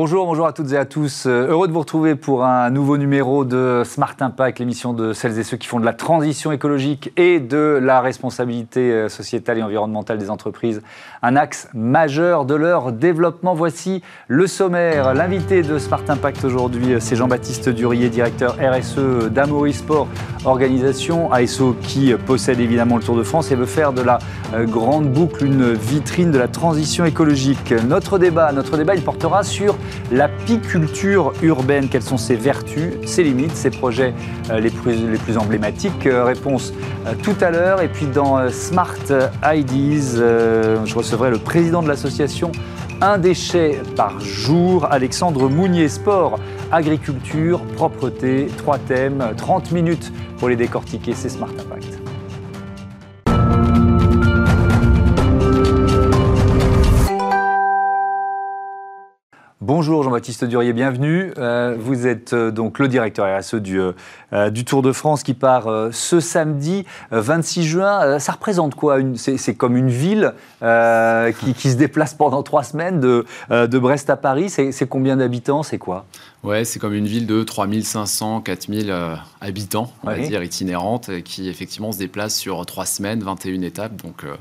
Bonjour, bonjour à toutes et à tous. Euh, heureux de vous retrouver pour un nouveau numéro de Smart Impact, l'émission de celles et ceux qui font de la transition écologique et de la responsabilité euh, sociétale et environnementale des entreprises un axe majeur de leur développement. Voici le sommaire. L'invité de Smart Impact aujourd'hui, euh, c'est Jean-Baptiste Durier, directeur RSE d'Amaury Sport, organisation ASO qui possède évidemment le Tour de France et veut faire de la grande boucle une vitrine de la transition écologique. Notre débat, notre débat, il portera sur l'apiculture urbaine. Quelles sont ses vertus, ses limites, ses projets euh, les, plus, emblématiques euh, Réponse euh, tout à l'heure. Et puis dans Smart IDs, je recevrai le président de l'association Un déchet par jour, Alexandre Mounier. Sport, agriculture, propreté, trois thèmes, 30 minutes pour les décortiquer. C'est Smart Impact. Bonjour Jean-Baptiste Durier, bienvenue. Euh, vous êtes euh, donc le directeur RSE du, euh, du, Tour de France qui part ce samedi 26 juin. ça représente quoi C'est comme une ville qui, se déplace pendant trois semaines de Brest à Paris. C'est combien d'habitants? C'est quoi? Ouais, c'est comme une ville de 3500, 4000 euh, habitants, on va dire, itinérante, qui effectivement se déplace sur trois semaines, 21 étapes, donc euh,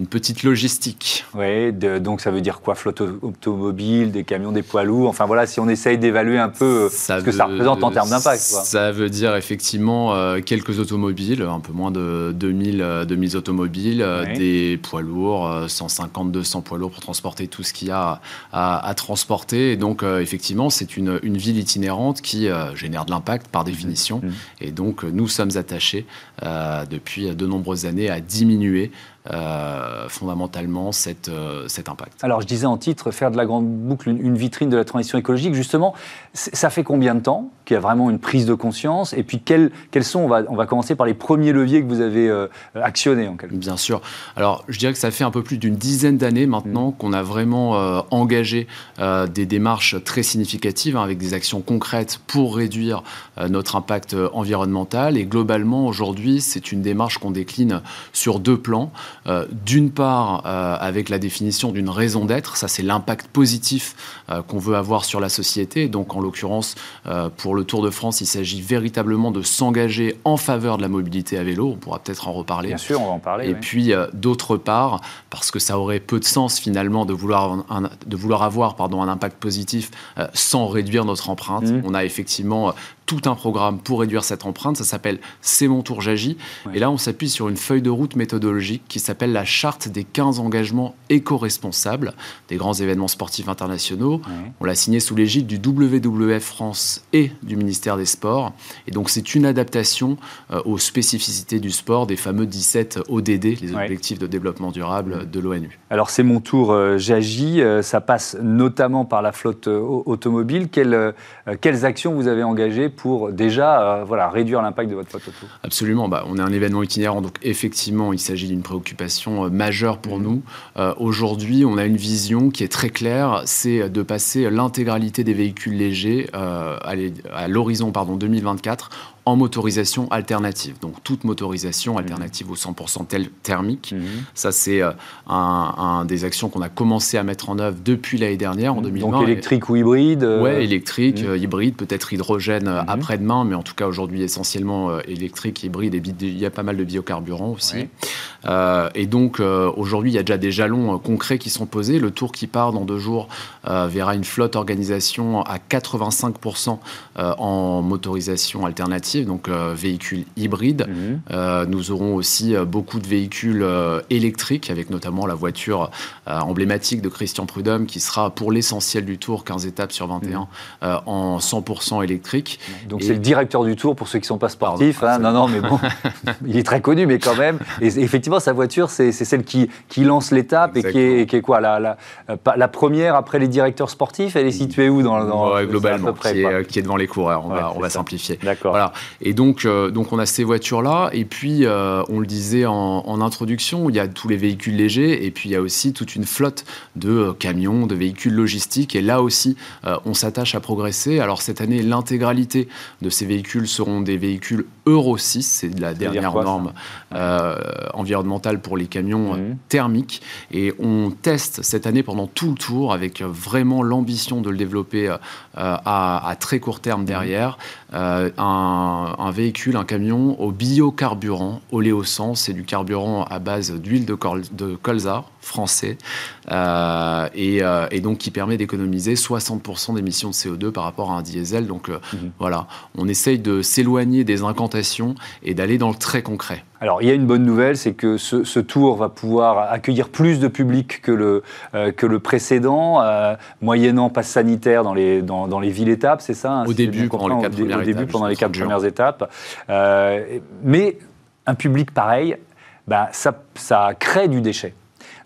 une petite logistique. Oui, donc ça veut dire quoi? Flotte automobile, des camions, des poids lourds, enfin voilà, si on essaye d'évaluer un peu euh, ce que ça représente en termes d'impact. Ça veut dire effectivement quelques automobiles, un peu moins de 2000, 2000 automobiles, des poids lourds, 150, 200 poids lourds pour transporter tout ce qu'il y a à, transporter. Et donc effectivement, c'est une une ville itinérante qui euh, génère de l'impact par définition. Mmh. Et donc, nous sommes attachés euh, depuis de nombreuses années à diminuer euh, fondamentalement cette, euh, cet impact. Alors je disais en titre, faire de la grande boucle une, vitrine de la transition écologique, justement, ça fait combien de temps qu'il y a vraiment une prise de conscience? Et puis quels, quels sont, on va, on va commencer par les premiers leviers que vous avez euh, actionnés en quelque Bien sûr. Alors je dirais que ça fait un peu plus d'une dizaine d'années maintenant mmh. qu'on a vraiment engagé des démarches très significatives hein, avec des actions concrètes pour réduire notre impact environnemental. Et globalement, aujourd'hui, c'est une démarche qu'on décline sur deux plans. Euh, d'une part, euh, avec la définition d'une raison d'être, ça c'est l'impact positif euh, qu'on veut avoir sur la société. Donc en l'occurrence, pour le Tour de France, il s'agit véritablement de s'engager en faveur de la mobilité à vélo. On pourra peut-être en reparler. Bien sûr, on va en parler. Et puis d'autre part, parce que ça aurait peu de sens finalement de vouloir, de vouloir avoir pardon, un impact positif sans réduire notre empreinte. Mmh. On a effectivement tout un programme pour réduire cette empreinte. Ça s'appelle C'est mon tour, j'agis. Et là, on s'appuie sur une feuille de route méthodologique qui s'appelle la charte des 15 engagements éco-responsables des grands événements sportifs internationaux. On l'a signé sous l'égide du WWF France et du ministère des Sports. Et donc, c'est une adaptation euh, aux spécificités du sport des fameux 17 ODD, les objectifs de développement durable de l'ONU. Alors, c'est mon tour, euh, j'agis. Euh, ça passe notamment par la flotte automobile. Quelles, quelles actions vous avez engagées pour déjà voilà, réduire l'impact de votre flotte auto Absolument. Bah, on est un événement itinérant, donc effectivement, il s'agit d'une préoccupation majeure pour mmh. nous. Aujourd'hui, on a une vision qui est très claire, c'est de passer l'intégralité des véhicules légers euh, à l'horizon 2024 en motorisation alternative. Donc toute motorisation mmh. alternative au 100% thermique. Mmh. Ça, c'est euh, un, des actions qu'on a commencé à mettre en œuvre depuis l'année dernière, en 2020. Donc électrique ou hybride euh, Oui, électrique, mmh. hybride, peut-être hydrogène après-demain, mais en tout cas aujourd'hui essentiellement électrique, hybride, et il y a pas mal de biocarburants aussi. et donc aujourd'hui, il y a déjà des jalons concrets qui sont posés. Le tour qui part dans deux jours verra une flotte organisation à 85% en motorisation alternative donc euh, véhicules hybrides. Mhm. Euh, nous aurons aussi euh, beaucoup de véhicules électriques, avec notamment la voiture emblématique de Christian Prudhomme, qui sera pour l'essentiel du Tour, 15 étapes sur 21, mhm. en 100% électrique. Donc c'est le directeur du Tour pour ceux qui ne sont pas sportifs. Hein. non, non, mais bon, il est très connu, mais quand même. Et effectivement, sa voiture, c'est celle qui, qui lance l'étape et qui est, qui est, quoi la, la, la, première après les directeurs sportifs Elle est située où dans, dans Globalement, qui, est, qui, est, devant les coureurs. On va, on va simplifier. D'accord. Voilà. Et donc, euh, donc on a ces voitures-là. Et puis, euh, on le disait en, introduction, il y a tous les véhicules légers. Et puis, il y a aussi toute une flotte de euh, camions, de véhicules logistiques. Et là aussi, on s'attache à progresser. Alors, cette année, l'intégralité de ces véhicules seront des véhicules Euro 6. C'est la dernière norme environnemental pour les camions mmh. thermiques. Et on teste cette année pendant tout le tour avec vraiment l'ambition de le développer à, à, très court terme mmh. derrière. Euh, un, véhicule, un camion au biocarburant, oléosens, c'est du carburant à base d'huile de, colza français, euh, euh, et, donc qui permet d'économiser 60% d'émissions de CO2 par rapport à un diesel. Donc mhm. voilà, on essaye de s'éloigner des incantations et d'aller dans le très concret. Alors, il y a une bonne nouvelle, c'est que ce, tour va pouvoir accueillir plus de public que le, que le précédent, moyennant passe sanitaire dans les, dans, dans les villes-étapes, c'est ça hein, Au début, pendant les quatre au début, pendant les quatre premières étapes. Euh, mais un public pareil, bah, ça, ça crée du déchet.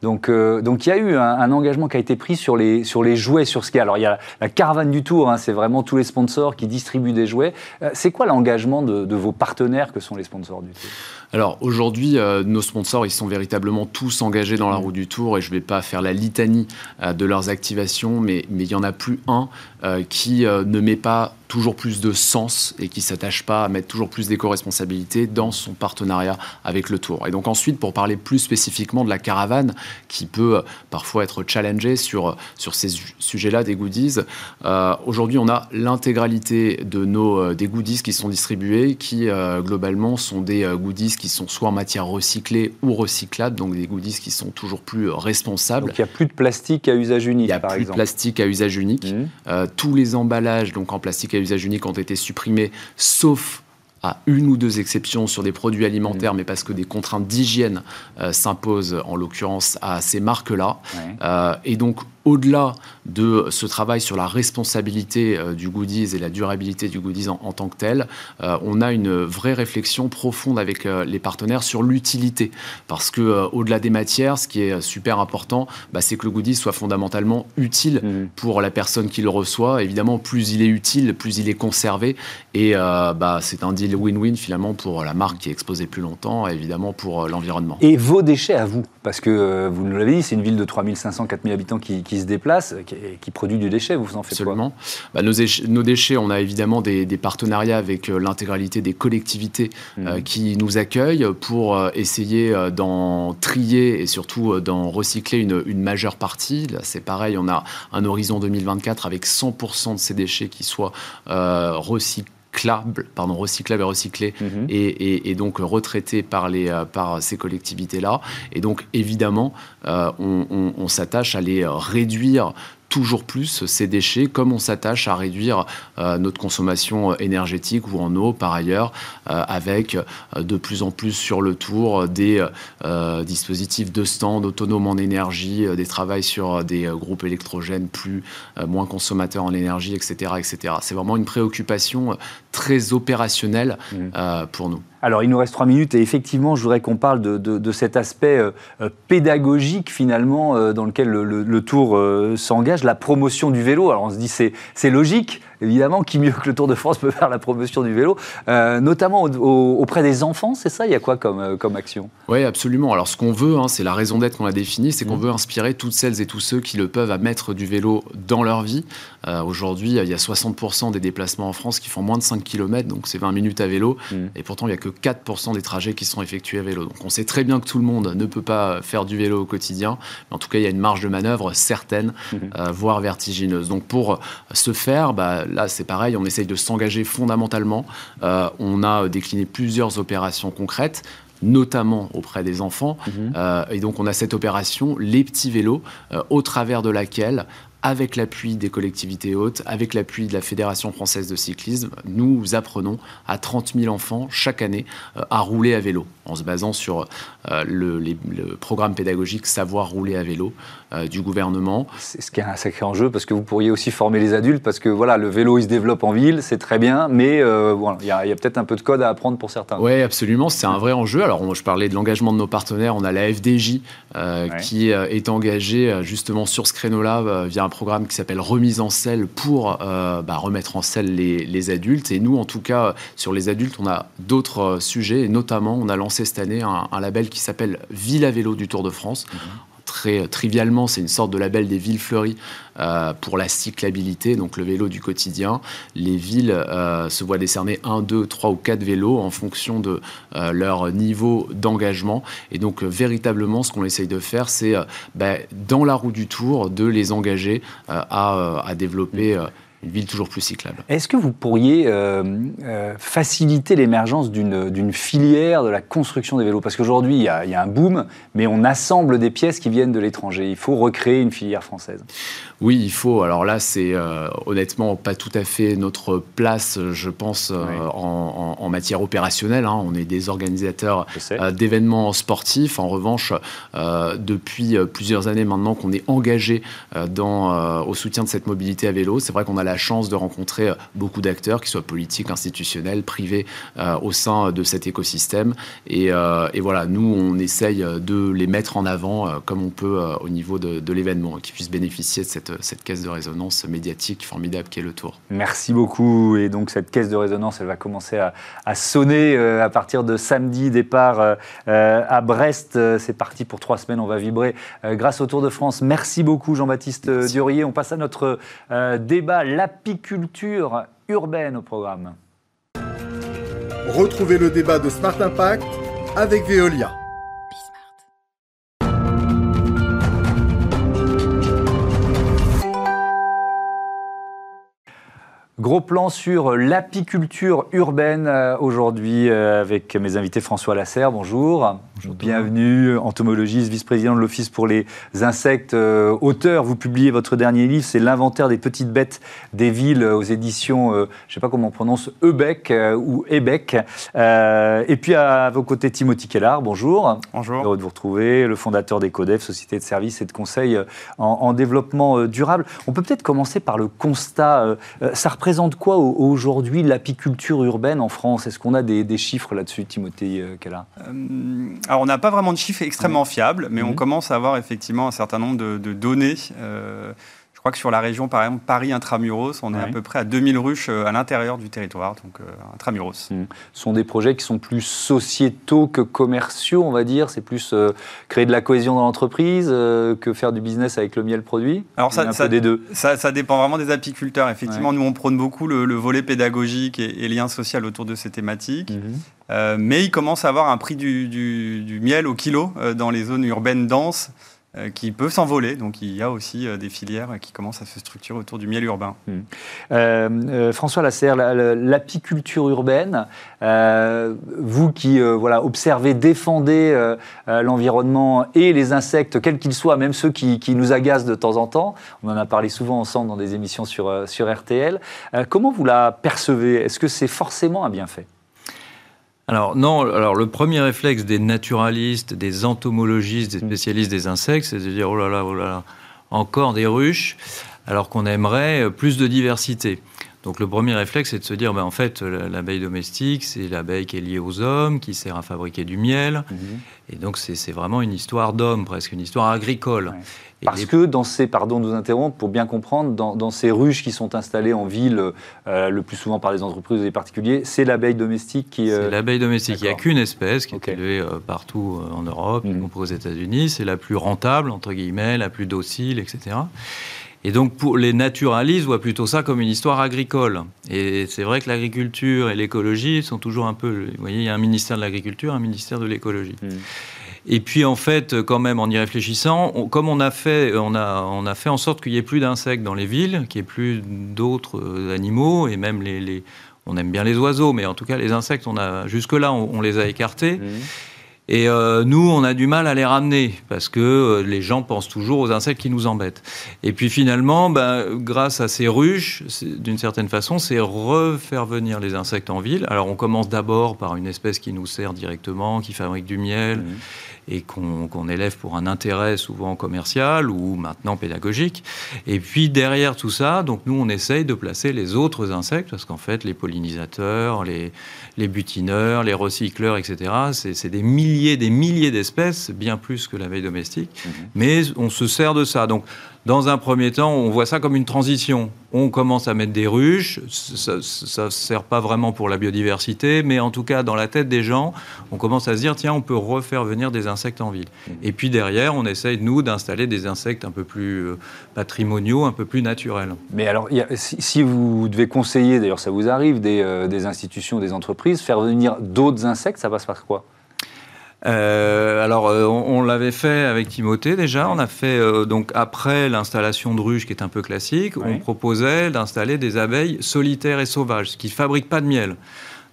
Donc, euh, donc il y a eu un, engagement qui a été pris sur les, sur les jouets sur ski. Alors il y a la, caravane du Tour, hein, c'est vraiment tous les sponsors qui distribuent des jouets. Euh, c'est quoi l'engagement de, de, vos partenaires que sont les sponsors du Tour? Alors aujourd'hui, euh, nos sponsors, ils sont véritablement tous engagés dans la roue du Tour et je ne vais pas faire la litanie euh, de leurs activations, mais il n'y en a plus un euh, qui ne met pas toujours plus de sens et qui s'attache pas à mettre toujours plus d'éco-responsabilité dans son partenariat avec le Tour. Et donc ensuite, pour parler plus spécifiquement de la caravane, qui peut parfois être challengée sur, sur ces sujets-là des goodies, aujourd'hui on a l'intégralité de des goodies qui sont distribués, qui globalement sont des goodies qui sont soit en matière recyclée ou recyclable, donc des goodies qui sont toujours plus responsables. Donc il n'y a plus de plastique à usage unique, Il n'y a plus de plastique à usage unique. Mmh. Euh, tous les emballages donc en plastique à usage unique ont été supprimés, sauf à une ou deux exceptions sur des produits alimentaires, mmh. mais parce que des contraintes d'hygiène euh, s'imposent en l'occurrence à ces marques-là. Euh, et donc au-delà de ce travail sur la responsabilité euh, du goodies et la durabilité du goodies en, tant que tel, euh, on a une vraie réflexion profonde avec euh, les partenaires sur l'utilité. Parce que au-delà des matières, ce qui est super important, bah, c'est que le goodies soit fondamentalement utile mmh. pour la personne qui le reçoit. Évidemment, plus il est utile, plus il est conservé. Et bah, c'est un deal win-win finalement pour la marque qui est exposée plus longtemps, et évidemment pour l'environnement. Et vos déchets à vous? Parce que vous nous l'avez dit, c'est une ville de 3500, 4000 habitants qui qui se déplace, qui, qui, produit du déchet. Vous en faites Absolument. Bah, nos, nos, déchets, on a évidemment des, partenariats avec euh, l'intégralité des collectivités euh, mmh. qui nous accueillent pour euh, essayer d'en trier et surtout d'en recycler une, une, majeure partie. Là, c'est pareil, on a un horizon 2024 avec 100% de ces déchets qui soient recyclés pardon, recyclable et recyclé mhm. et, donc retraité par, les, euh, par ces collectivités-là. Et donc évidemment, euh, on, on s'attache à les réduire toujours plus ces déchets, comme on s'attache à réduire euh, notre consommation énergétique ou en eau par ailleurs, euh, avec euh, de plus en plus sur le tour des dispositifs de stand autonomes en énergie, des travails sur des groupes électrogènes plus moins consommateurs en énergie, etc., etc. C'est vraiment une préoccupation très opérationnelle mmh. pour nous. Alors, il nous reste trois minutes et effectivement, je voudrais qu'on parle de, cet aspect euh, euh, pédagogique finalement euh, dans lequel le, Tour s'engage, la promotion du vélo. Alors, on se dit c'est logique, évidemment, qui mieux que le Tour de France peut faire la promotion du vélo, notamment auprès des enfants, c'est ça Il y a quoi comme, comme action? Oui, absolument. Alors, ce qu'on veut, hein, c'est la raison d'être qu'on a définie, c'est qu'on mmh. veut inspirer toutes celles et tous ceux qui le peuvent à mettre du vélo dans leur vie. Aujourd'hui, il y a 60% des déplacements en France qui font moins de 5 km, donc c'est 20 minutes à vélo, mmh. et pourtant, il n'y a que 4% des trajets qui sont effectués à vélo. Donc on sait très bien que tout le monde ne peut pas faire du vélo au quotidien, mais en tout cas il y a une marge de manœuvre certaine, mhm. euh, voire vertigineuse. Donc pour ce faire, bah, là c'est pareil, on essaye de s'engager fondamentalement. Euh, on a décliné plusieurs opérations concrètes notamment auprès des enfants. Mhm. Euh, et donc on a cette opération, les petits vélos, au travers de laquelle avec l'appui des collectivités hautes, avec l'appui de la Fédération française de cyclisme, nous apprenons à 30 000 enfants chaque année euh, à rouler à vélo, en se basant sur euh, le, programme pédagogique Savoir rouler à vélo euh, du gouvernement. C'est ce qui est un sacré enjeu, parce que vous pourriez aussi former les adultes, parce que voilà, le vélo, il se développe en ville, c'est très bien, mais voilà, il y a, peut-être un peu de code à apprendre pour certains. Oui, absolument, c'est un vrai enjeu. Alors, je parlais de l'engagement de nos partenaires, on a la FDJ qui est engagée justement sur ce créneau-là via un programme qui s'appelle Remise en selle pour euh, bah, remettre en selle les, adultes. Et nous, en tout cas, sur les adultes, on a d'autres euh, sujets. Et notamment, on a lancé cette année un, label qui s'appelle Ville à vélo du Tour de France. Mhm très trivialement, c'est une sorte de label des villes fleuries pour la cyclabilité, donc le vélo du quotidien. Les villes se voient décerner un, deux, trois ou quatre vélos en fonction de leur niveau d'engagement. Et donc, véritablement, ce qu'on essaye de faire, c'est bah, dans la roue du tour de les engager à, développer une ville toujours plus cyclable. Est-ce que vous pourriez euh, euh, faciliter l'émergence d'une filière de la construction des vélos? Parce qu'aujourd'hui, il y, a un boom, mais on assemble des pièces qui viennent de l'étranger. Il faut recréer une filière française. Oui, il faut. Alors là, c'est euh, honnêtement pas tout à fait notre place, je pense, en, matière opérationnelle. Hein. On est des organisateurs d'événements sportifs. En revanche, depuis plusieurs années maintenant qu'on est engagé dans, au soutien de cette mobilité à vélo, c'est vrai qu'on a la chance de rencontrer euh, beaucoup d'acteurs, qu'ils soient politiques, institutionnels, privés, euh, au sein de cet écosystème. Euh, et, voilà, nous, on essaye de les mettre en avant comme on peut au niveau de, l'événement, qu'ils puissent bénéficier de cette, cette caisse de résonance médiatique formidable qui est le Tour. Merci beaucoup. Et donc, cette caisse de résonance, elle va commencer à, sonner à partir de samedi, départ à Brest. C'est parti pour trois semaines. On va vibrer grâce au Tour de France. Merci beaucoup, Jean-Baptiste Durier. On passe à notre débat l'apiculture urbaine au programme. Retrouvez le débat de Smart Impact avec Veolia. Gros plan sur l'apiculture urbaine euh, aujourd'hui euh, avec mes invités François Lasserre, bonjour. bonjour Bienvenue, entomologiste, vice-président de l'Office pour les insectes, euh, auteur. Vous publiez votre dernier livre, c'est L'inventaire des petites bêtes des villes aux éditions, je ne sais pas comment on prononce, Ebec ou Ebec. et puis à vos côtés, Timothy Kellar, bonjour. Bonjour. Heureux de vous retrouver, le fondateur d'Ecodef, société de services et de conseils en, en développement durable. On peut peut-être commencer par le constat. ça représente représente quoi aujourd'hui l'apiculture urbaine en France? Est-ce qu'on a des, chiffres là-dessus, Timothée euh, euh, Alors, on n'a pas vraiment de chiffres extrêmement fiables, mais on mhm. commence à avoir effectivement un certain nombre de, données. Euh, je crois que sur la région, par exemple, Paris intramuros, on est à peu près à 2000 ruches euh, à l'intérieur du territoire, donc euh, intramuros. Hmm. Ce sont des projets qui sont plus sociétaux que commerciaux, on va dire. C'est plus euh, créer de la cohésion dans l'entreprise que faire du business avec le miel produit. Alors ça, ça, des deux. Ça, dépend vraiment des apiculteurs. Effectivement, nous on prône beaucoup le, volet pédagogique et, lien social autour de ces thématiques. Mhm. mais il commence à avoir un prix du, du miel au kilo dans les zones urbaines denses. Euh, qui peuvent s'envoler. Donc il y a aussi euh, des filières qui commencent à se structurer autour du miel urbain. Hmm. Euh, François Lasserre, l'apiculture urbaine, vous qui voilà, observez, défendez l'environnement et les insectes, quels qu'ils soient, même ceux qui, qui, nous agacent de temps en temps, on en a parlé souvent ensemble dans des émissions sur, sur RTL, comment vous la percevez? Est-ce que c'est forcément un bienfait? Alors non, alors le premier réflexe des naturalistes, des entomologistes, des spécialistes des insectes, c'est de dire oh là là, oh là là, encore des ruches, alors qu'on aimerait plus de diversité. Donc le premier réflexe, c'est de se dire, ben, en fait, l'abeille domestique, c'est l'abeille qui est liée aux hommes, qui sert à fabriquer du miel. Mhm. Et donc c'est vraiment une histoire d'homme, presque une histoire agricole. Parce que dans ces, pardon de vous interrompre, pour bien comprendre, dans, ces ruches qui sont installées en ville, euh, le plus souvent par les entreprises ou les particuliers, c'est l'abeille domestique qui... Euh, c'est l'abeille domestique. Il n'y a qu'une espèce qui est élevée euh, partout en Europe, y compris aux États-Unis. C'est la plus rentable, entre guillemets, la plus docile, etc. Et donc, pour les naturalistes voient plutôt ça comme une histoire agricole. Et c'est vrai que l'agriculture et l'écologie sont toujours un peu. Vous voyez, il y a un ministère de l'agriculture, un ministère de l'écologie. Et puis en fait, quand même, en y réfléchissant, comme on a fait, on a, on a fait en sorte qu'il n'y ait plus d'insectes dans les villes, qu'il n'y ait plus d'autres euh, animaux, et même les, on aime bien les oiseaux, mais en tout cas les insectes, on a jusque là, on, les a écartés. Mmh. Et euh, nous, on a du mal à les ramener parce que euh, les gens pensent toujours aux insectes qui nous embêtent. Et puis finalement, ben, grâce à ces ruches, d'une certaine façon, c'est refaire venir les insectes en ville. Alors on commence d'abord par une espèce qui nous sert directement, qui fabrique du miel. Mmh et qu'on élève pour un intérêt souvent commercial ou maintenant pédagogique. Et puis derrière tout ça, donc nous on essaye de placer les autres insectes parce qu'en fait les pollinisateurs, les, les butineurs, les recycleurs, etc. C'est des milliers des milliers d'espèces, bien plus que l'abeille domestique, mhm. mais on se sert de ça. Donc, dans un premier temps, on voit ça comme une transition. On commence à mettre des ruches, ça ne sert pas vraiment pour la biodiversité, mais en tout cas, dans la tête des gens, on commence à se dire, tiens, on peut refaire venir des insectes en ville. Et puis derrière, on essaye, nous, d'installer des insectes un peu plus euh, patrimoniaux, un peu plus naturels. Mais alors, si, vous devez conseiller, d'ailleurs ça vous arrive, des, euh, des institutions, des entreprises, faire venir d'autres insectes, ça passe par quoi? Euh, alors, euh, on, l'avait fait avec Timothée déjà. On a fait euh, donc après l'installation de ruches, qui est un peu classique, on proposait d'installer des abeilles solitaires et sauvages, qui fabriquent pas de miel.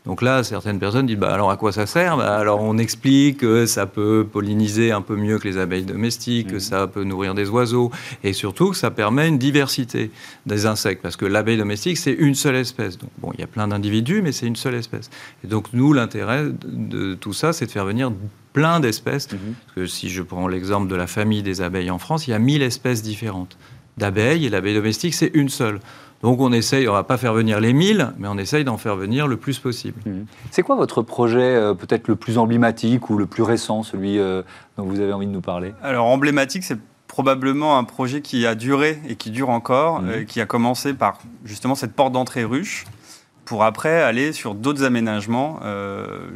Donc là, certaines personnes disent bah, alors à quoi ça sert? Bah, Alors on explique que ça peut polliniser un peu mieux que les abeilles domestiques, que mhm. ça peut nourrir des oiseaux et surtout que ça permet une diversité des insectes parce que l'abeille domestique, c'est une seule espèce. Donc bon, il y a plein d'individus, mais c'est une seule espèce. Et donc nous, l'intérêt de tout ça, c'est de faire venir plein d'espèces. Mhm. Parce que si je prends l'exemple de la famille des abeilles en France, il y a 1000 espèces différentes d'abeilles et l'abeille domestique, c'est une seule. Donc on essaye, on va pas faire venir les 1000, mais on essaye d'en faire venir le plus possible. Mhm. C'est quoi votre projet euh, peut-être le plus emblématique ou le plus récent, celui euh, dont vous avez envie de nous parler? Alors emblématique, c'est probablement un projet qui a duré et qui dure encore, mhm. euh, qui a commencé par justement cette porte d'entrée ruche, pour après aller sur d'autres aménagements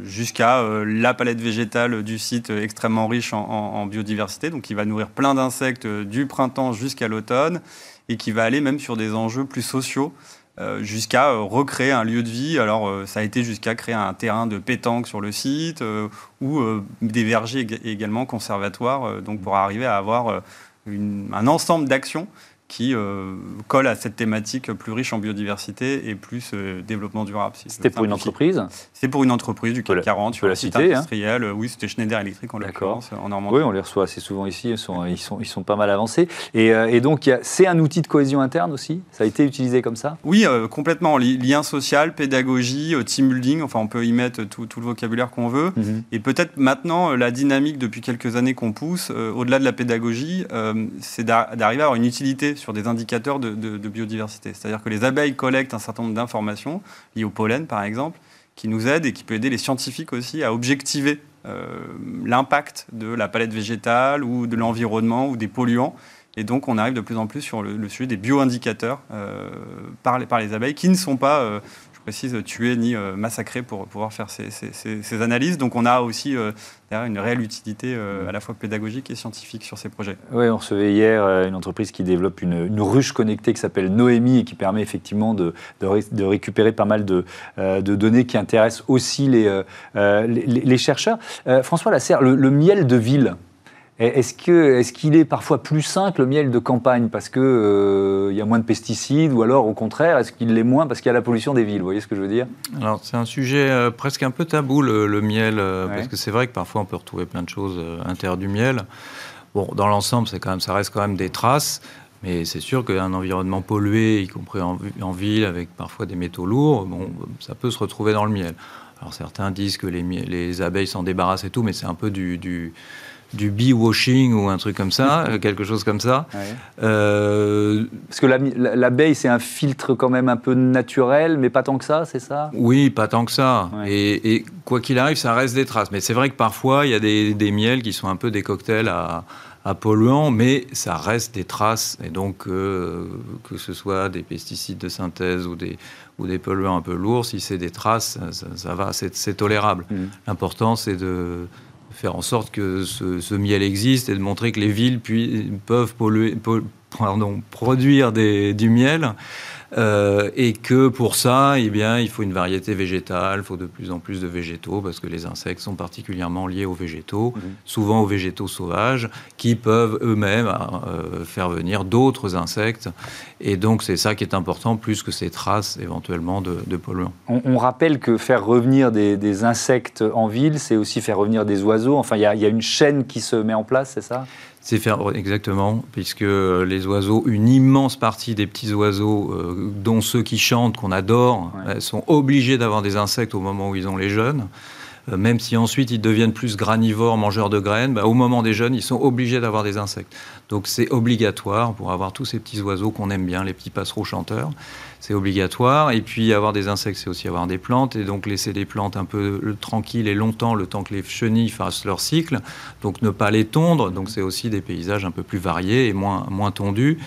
jusqu'à la palette végétale du site extrêmement riche en, en, biodiversité, donc qui va nourrir plein d'insectes du printemps jusqu'à l'automne et qui va aller même sur des enjeux plus sociaux. Euh, jusqu'à euh, recréer un lieu de vie. Alors, euh, ça a été jusqu'à créer un terrain de pétanque sur le site ou des vergers également conservatoires, donc pour arriver à avoir un ensemble d'actions qui euh, colle à cette thématique plus riche en biodiversité et plus euh, développement durable. c'était pour une entreprise C'est pour une entreprise du CAC 40, sur la cité, hein. industriel. Oui, c'était Schneider Electric en l'occurrence en Normandie. Oui, on les reçoit assez souvent ici, ils sont, ils sont, ils sont pas mal avancés. Et, euh, et donc, c'est un outil de cohésion interne aussi? Ça a été utilisé comme ça? Oui, complètement. Lien social, pédagogie, team building, enfin on peut y mettre tout, tout le vocabulaire qu'on veut. Mhm. Et peut-être maintenant, la dynamique depuis quelques années qu'on pousse, au-delà de la pédagogie, c'est d'arriver à avoir une utilité sur des indicateurs de, biodiversité. C'est-à-dire que les abeilles collectent un certain nombre d'informations, liées au pollen par exemple, qui nous aident et qui peut aider les scientifiques aussi à objectiver euh, l'impact de la palette végétale ou de l'environnement ou des polluants. Et donc, on arrive de plus en plus sur le, sujet des bioindicateurs euh, par, les, abeilles qui ne sont pas euh, précise, tuer ni euh, massacrer pour pouvoir faire ces, analyses. Donc on a aussi euh, une réelle utilité euh, à la fois pédagogique et scientifique sur ces projets. Oui, on recevait hier une entreprise qui développe une, ruche connectée qui s'appelle Noémie et qui permet effectivement de, de, récupérer pas mal de, de, données qui intéressent aussi les, les, chercheurs. François Lasserre, le miel de ville, est-ce qu'il est, est, parfois plus sain que le miel de campagne parce qu'il euh, y a moins de pesticides ou alors au contraire, est-ce qu'il l'est moins parce qu'il y a la pollution des villes? Vous voyez ce que je veux dire? Alors c'est un sujet euh, presque un peu tabou le, miel, euh, parce que c'est vrai que parfois on peut retrouver plein de choses à l'intérieur du miel. Bon, dans l'ensemble, quand même, ça reste quand même des traces. Mais c'est sûr qu'un environnement pollué, y compris en, ville, avec parfois des métaux lourds, bon, ça peut se retrouver dans le miel. Alors certains disent que les, les abeilles s'en débarrassent et tout, mais c'est un peu du, du du bee-washing ou un truc comme ça, quelque chose comme ça. Euh, Parce que l'abeille, c'est un filtre quand même un peu naturel, mais pas tant que ça, c'est ça? Oui, pas tant que ça. Et, quoi qu'il arrive, ça reste des traces. Mais c'est vrai que parfois, il y a des, miels qui sont un peu des cocktails à, polluants, mais ça reste des traces. Et donc, euh, que ce soit des pesticides de synthèse ou des, ou des polluants un peu lourds, si c'est des traces, ça, va, c'est tolérable. Mmh. L'important, c'est de faire en sorte que ce, miel existe et de montrer que les villes peuvent produire du miel euh, et que pour ça, eh bien, il faut une variété végétale, il faut de plus en plus de végétaux, parce que les insectes sont particulièrement liés aux végétaux, mhm. souvent aux végétaux sauvages, qui peuvent eux-mêmes euh, faire venir d'autres insectes. Et donc, c'est ça qui est important, plus que ces traces éventuellement de, polluants. On, rappelle que faire revenir des, insectes en ville, c'est aussi faire revenir des oiseaux. Enfin, il y, y, a une chaîne qui se met en place, c'est ça? C'est faire exactement, puisque les oiseaux, une immense partie des petits oiseaux, euh, dont ceux qui chantent, qu'on adore, euh, sont obligés d'avoir des insectes au moment où ils ont les jeunes. euh, même si ensuite ils deviennent plus granivores, mangeurs de graines, bah, au moment des jeunes, ils sont obligés d'avoir des insectes. Donc c'est obligatoire pour avoir tous ces petits oiseaux qu'on aime bien, les petits passereaux chanteurs. C'est obligatoire. Et puis avoir des insectes, c'est aussi avoir des plantes. Et donc laisser des plantes un peu tranquilles et longtemps, le temps que les chenilles fassent leur cycle. Donc ne pas les tondre. Donc c'est aussi des paysages un peu plus variés et moins, moins tondus.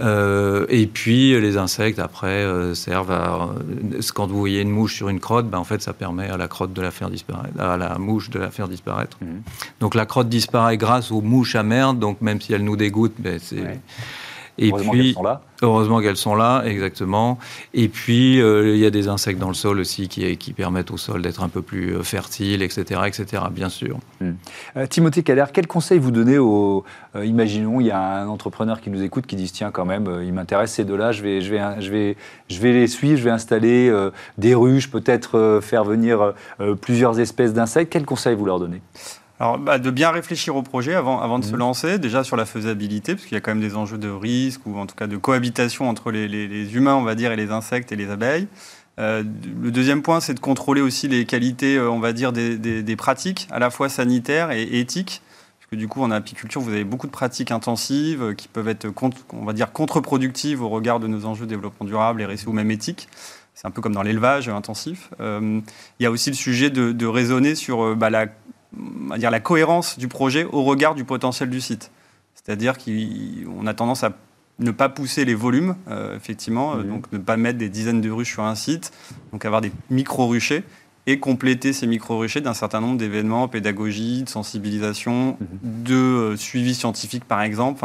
Euh, et puis les insectes après euh, servent à euh, quand vous voyez une mouche sur une crotte, ben, en fait ça permet à la crotte de la faire disparaître, à la mouche de la faire disparaître. Mhm. Donc la crotte disparaît grâce aux mouches à merde. Donc même si elles nous dégoûtent, ben, c'est et puis, là. Heureusement qu'elles sont là, exactement. Et puis, euh, il y a des insectes dans le sol aussi qui, qui permettent au sol d'être un peu plus euh, fertile, etc., etc., bien sûr. Hmm. Euh, Timothée Keller, quel conseil vous donnez aux... imaginons, il y a un entrepreneur qui nous écoute qui dit, tiens, quand même, il m'intéresse ces deux-là, je vais, je, vais, je, vais, je vais les suivre, je vais installer des ruches, peut-être faire venir plusieurs espèces d'insectes. Quel conseil vous leur donnez? Alors, bah, de bien réfléchir au projet avant, avant de se mhm. lancer, déjà sur la faisabilité, parce qu'il y a quand même des enjeux de risque ou en tout cas de cohabitation entre les, les, humains, on va dire, et les insectes et les abeilles. Euh, le deuxième point, c'est de contrôler aussi les qualités, euh, on va dire, des, des, pratiques, à la fois sanitaires et, éthiques. Parce que du coup, en apiculture, vous avez beaucoup de pratiques intensives euh, qui peuvent être, on va dire, contre-productives au regard de nos enjeux de développement durable et ou même éthiques. C'est un peu comme dans l'élevage intensif. il y a aussi le sujet de, de raisonner sur bah, la dire, la cohérence du projet au regard du potentiel du site. C'est-à-dire qu'on a tendance à ne pas pousser les volumes, euh, effectivement, euh, donc ne pas mettre des dizaines de ruches sur un site, donc avoir des micro-ruchers et compléter ces micro-ruchers d'un certain nombre d'événements, pédagogie, de sensibilisation, mhm. de euh, suivi scientifique par exemple,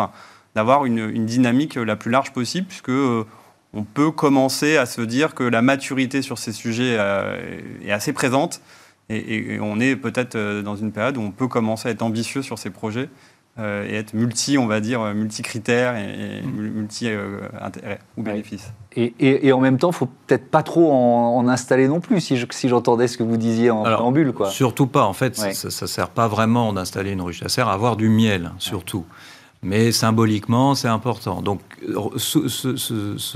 d'avoir une, dynamique la plus large possible, puisque on peut commencer à se dire que la maturité sur ces sujets est assez présente et, on est peut-être euh, dans une période où on peut commencer à être ambitieux sur ces projets euh, et être multi, on va dire, euh, multi-critères et, mm. multi-intérêts ou bénéfices. Et, en même temps, il faut peut-être pas trop en, installer non plus, si, j'entendais ce que vous disiez en préambule. Quoi. Surtout pas. En fait, ça ne sert pas vraiment d'installer une ruche. Ça sert à avoir du miel, surtout mais symboliquement, c'est important. Donc, se,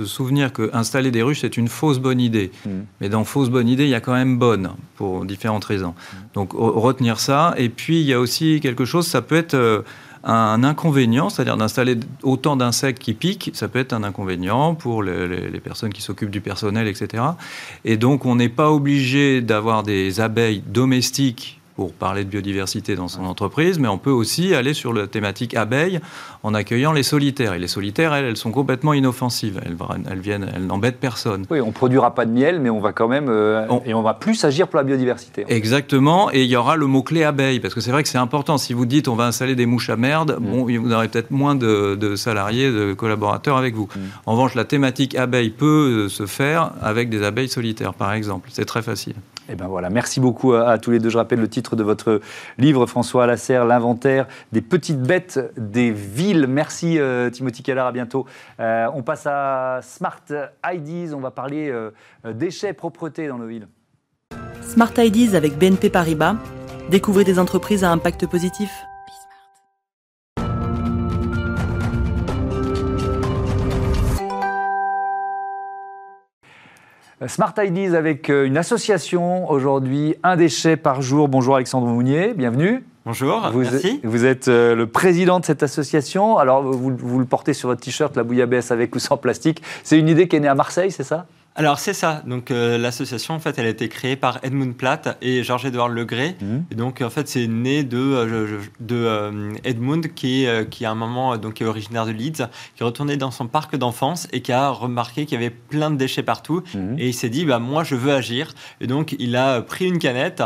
souvenir que installer des ruches, c'est une fausse bonne idée. Mm. Mais dans fausse bonne idée, il y a quand même bonne, pour différentes raisons. Mm. Donc, retenir ça. Et puis, il y a aussi quelque chose, ça peut être euh, un inconvénient, c'est-à-dire d'installer autant d'insectes qui piquent, ça peut être un inconvénient pour les, les personnes qui s'occupent du personnel, etc. Et donc, on n'est pas obligé d'avoir des abeilles domestiques pour parler de biodiversité dans son entreprise, mais on peut aussi aller sur la thématique abeilles en accueillant les solitaires. Et les solitaires, elles, elles sont complètement inoffensives. Elles, elles viennent, elles n'embêtent personne. Oui, on produira pas de miel, mais on va quand même euh, et on va plus agir pour la biodiversité. Exactement. Et il y aura le mot clé abeille, parce que c'est vrai que c'est important. Si vous dites on va installer des mouches à merde, mm. bon, vous aurez peut-être moins de, salariés, de collaborateurs avec vous. Mm. En revanche, la thématique abeille peut euh, se faire avec des abeilles solitaires, par exemple. C'est très facile. Eh ben voilà, merci beaucoup à, tous les deux. Je rappelle le titre de votre livre, François Lasserre, L'inventaire des petites bêtes des villes. Merci euh, Timothy Keller, à bientôt. Euh, on passe à Smart IDs, on va parler euh, déchets, propreté dans nos villes. Smart IDs avec BNP Paribas. Découvrez des entreprises à impact positif. Smart IDs avec euh, une association aujourd'hui, un déchet par jour. Bonjour Alexandre Mounier, bienvenue. Bonjour, vous merci. Êtes, vous êtes euh, le président de cette association. Alors, vous, vous le portez sur votre t-shirt, la bouillabaisse avec ou sans plastique. C'est une idée qui est née à Marseille, c'est ça? Alors c'est ça. Donc euh, l'association en fait, elle a été créée par Edmund Platt et Georges-Édouard Legré. Mhm. Et donc en fait, c'est né de, euh, de euh, Edmund qui est qui à un moment donc est originaire de Leeds, qui est retourné dans son parc d'enfance et qui a remarqué qu'il y avait plein de déchets partout. Mhm. Et il s'est dit bah moi je veux agir. Et donc il a pris une canette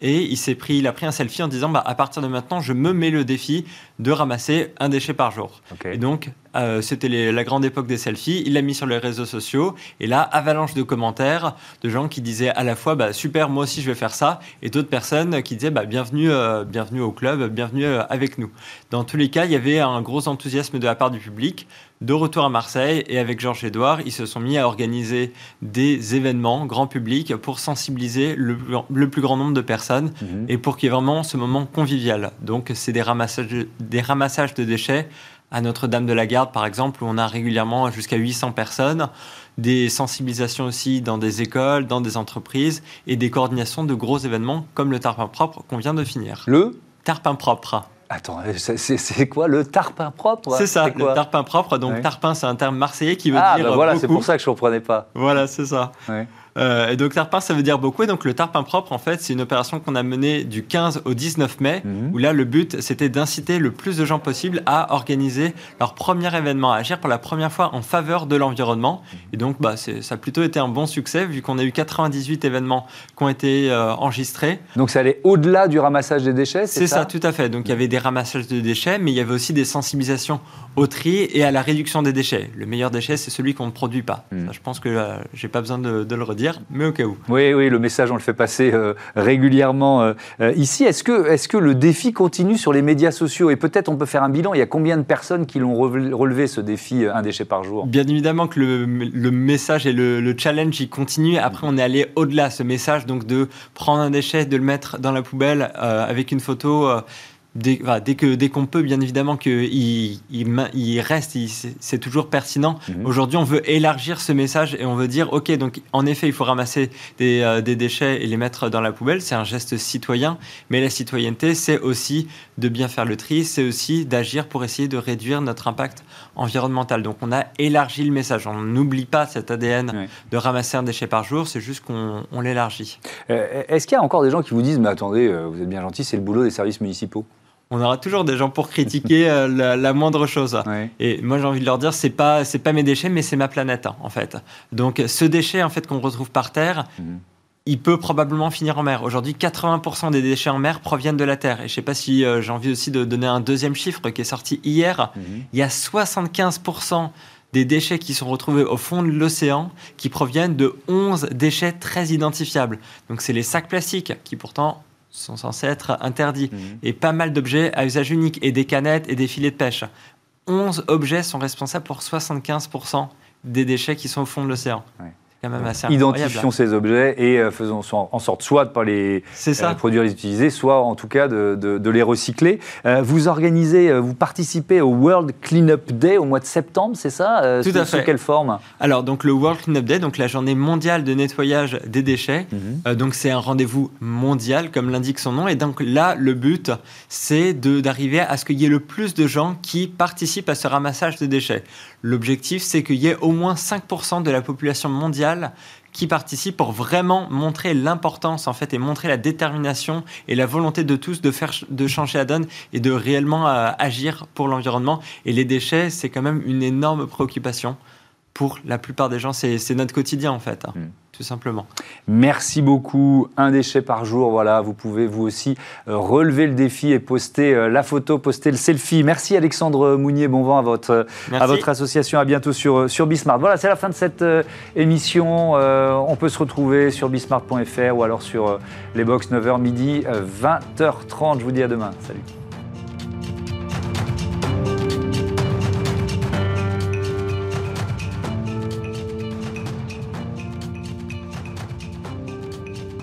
et il s'est pris, il a pris un selfie en disant bah, à partir de maintenant, je me mets le défi de ramasser un déchet par jour. Et donc, euh, c'était la grande époque des selfies. Il l'a mis sur les réseaux sociaux. Et là, avalanche de commentaires de gens qui disaient à la fois bah, super, moi aussi je vais faire ça, et d'autres personnes qui disaient bah, bienvenue, euh, bienvenue au club, bienvenue euh, avec nous. Dans tous les cas, il y avait un gros enthousiasme de la part du public. De retour à Marseille et avec Georges Edouard, ils se sont mis à organiser des événements grand public pour sensibiliser le, plus grand nombre de personnes mhm. et pour qu'il y ait vraiment ce moment convivial. Donc, c'est des ramassages, des ramassages de déchets à Notre-Dame de la Garde, par exemple, où on a régulièrement jusqu'à 800 personnes, des sensibilisations aussi dans des écoles, dans des entreprises, et des coordinations de gros événements comme le tarpin propre qu'on vient de finir. Le Tarpin propre. Attends, c'est quoi le tarpin propre C'est ça, le tarpin propre. Donc tarpin, c'est un terme marseillais qui veut ah, dire. Ah, voilà, c'est pour ça que je ne comprenais pas. Voilà, c'est ça. Ouais. Euh, et donc tarpin, ça veut dire beaucoup. Et donc le tarpin propre, en fait, c'est une opération qu'on a menée du 15 au 19 mai, mhm. où là, le but, c'était d'inciter le plus de gens possible à organiser leur premier événement, à agir pour la première fois en faveur de l'environnement. Mhm. Et donc, bah, ça a plutôt été un bon succès, vu qu'on a eu 98 événements qui ont été euh, enregistrés. Donc ça allait au-delà du ramassage des déchets, c'est ça C'est ça, tout à fait. Donc il y avait des ramassages de déchets, mais il y avait aussi des sensibilisations au tri et à la réduction des déchets. Le meilleur déchet, c'est celui qu'on ne produit pas. Mhm. je pense que euh, j'ai pas besoin de, de le redire mais au cas où. Oui, oui, le message, on le fait passer euh, régulièrement euh, euh, ici. Est-ce que, est que le défi continue sur les médias sociaux? Et peut-être on peut faire un bilan. Il y a combien de personnes qui l'ont relevé, ce défi, un déchet par jour? Bien évidemment que le, le message et le, le, challenge, il continue. Après, on est allé au-delà. Ce message, donc de prendre un déchet, de le mettre dans la poubelle avec une photo dès, dès que dès qu'on peut, bien évidemment qu'il il, il, reste, c'est toujours pertinent. Mhm. Aujourd'hui, on veut élargir ce message et on veut dire, ok, donc en effet, il faut ramasser des, euh, des déchets et les mettre dans la poubelle. C'est un geste citoyen, mais la citoyenneté, c'est aussi de bien faire le tri, c'est aussi d'agir pour essayer de réduire notre impact environnemental. Donc, on a élargi le message. On n'oublie pas cet ADN de ramasser un déchet par jour, c'est juste qu'on l'élargit. Euh, est-ce qu'il y a encore des gens qui vous disent, mais attendez, euh, vous êtes bien gentil, c'est le boulot des services municipaux? On aura toujours des gens pour critiquer euh, la, moindre chose. Et moi, j'ai envie de leur dire, c'est pas, c'est pas mes déchets, mais c'est ma planète, hein, en fait. Donc, ce déchet, en fait, qu'on retrouve par terre, mhm. il peut probablement finir en mer. Aujourd'hui, 80% des déchets en mer proviennent de la terre. Et je sais pas si euh, j'ai envie aussi de donner un deuxième chiffre qui est sorti hier. Mhm. Il y a 75% des déchets qui sont retrouvés au fond de l'océan qui proviennent de 11 déchets très identifiables. Donc, c'est les sacs plastiques qui pourtant sont censés être interdits. Mhm. Et pas mal d'objets à usage unique, et des canettes et des filets de pêche. 11 objets sont responsables pour 75% des déchets qui sont au fond de l'océan. Identifions ces objets et euh, faisons en sorte soit de ne pas les, euh, produire les utiliser, soit en tout cas de, les recycler. Euh, vous organisez, vous participez au World Cleanup Day au mois de septembre, c'est ça Tout à fait. Sous quelle forme? Alors, donc le World Cleanup Day, donc la journée mondiale de nettoyage des déchets. Mhm. donc, c'est un rendez-vous mondial, comme l'indique son nom. Et donc là, le but, c'est d'arriver à ce qu'il y ait le plus de gens qui participent à ce ramassage de déchets. L'objectif, c'est qu'il y ait au moins 5% de la population mondiale qui participe pour vraiment montrer l'importance en fait et montrer la détermination et la volonté de tous de faire de changer la donne et de réellement euh, agir pour l'environnement. Et les déchets c'est quand même une énorme préoccupation pour la plupart des gens c'est notre quotidien en fait. Mm tout simplement. Merci beaucoup. Un déchet par jour, voilà, vous pouvez vous aussi euh, relever le défi et poster euh, la photo, poster le selfie. Merci Alexandre Mounier, bon vent à votre, à votre association, à bientôt sur, sur Bismart. Voilà, c'est la fin de cette euh, émission. on peut se retrouver sur bismart.fr ou alors sur les box 9h midi, 20h30. Je vous dis à demain. Salut.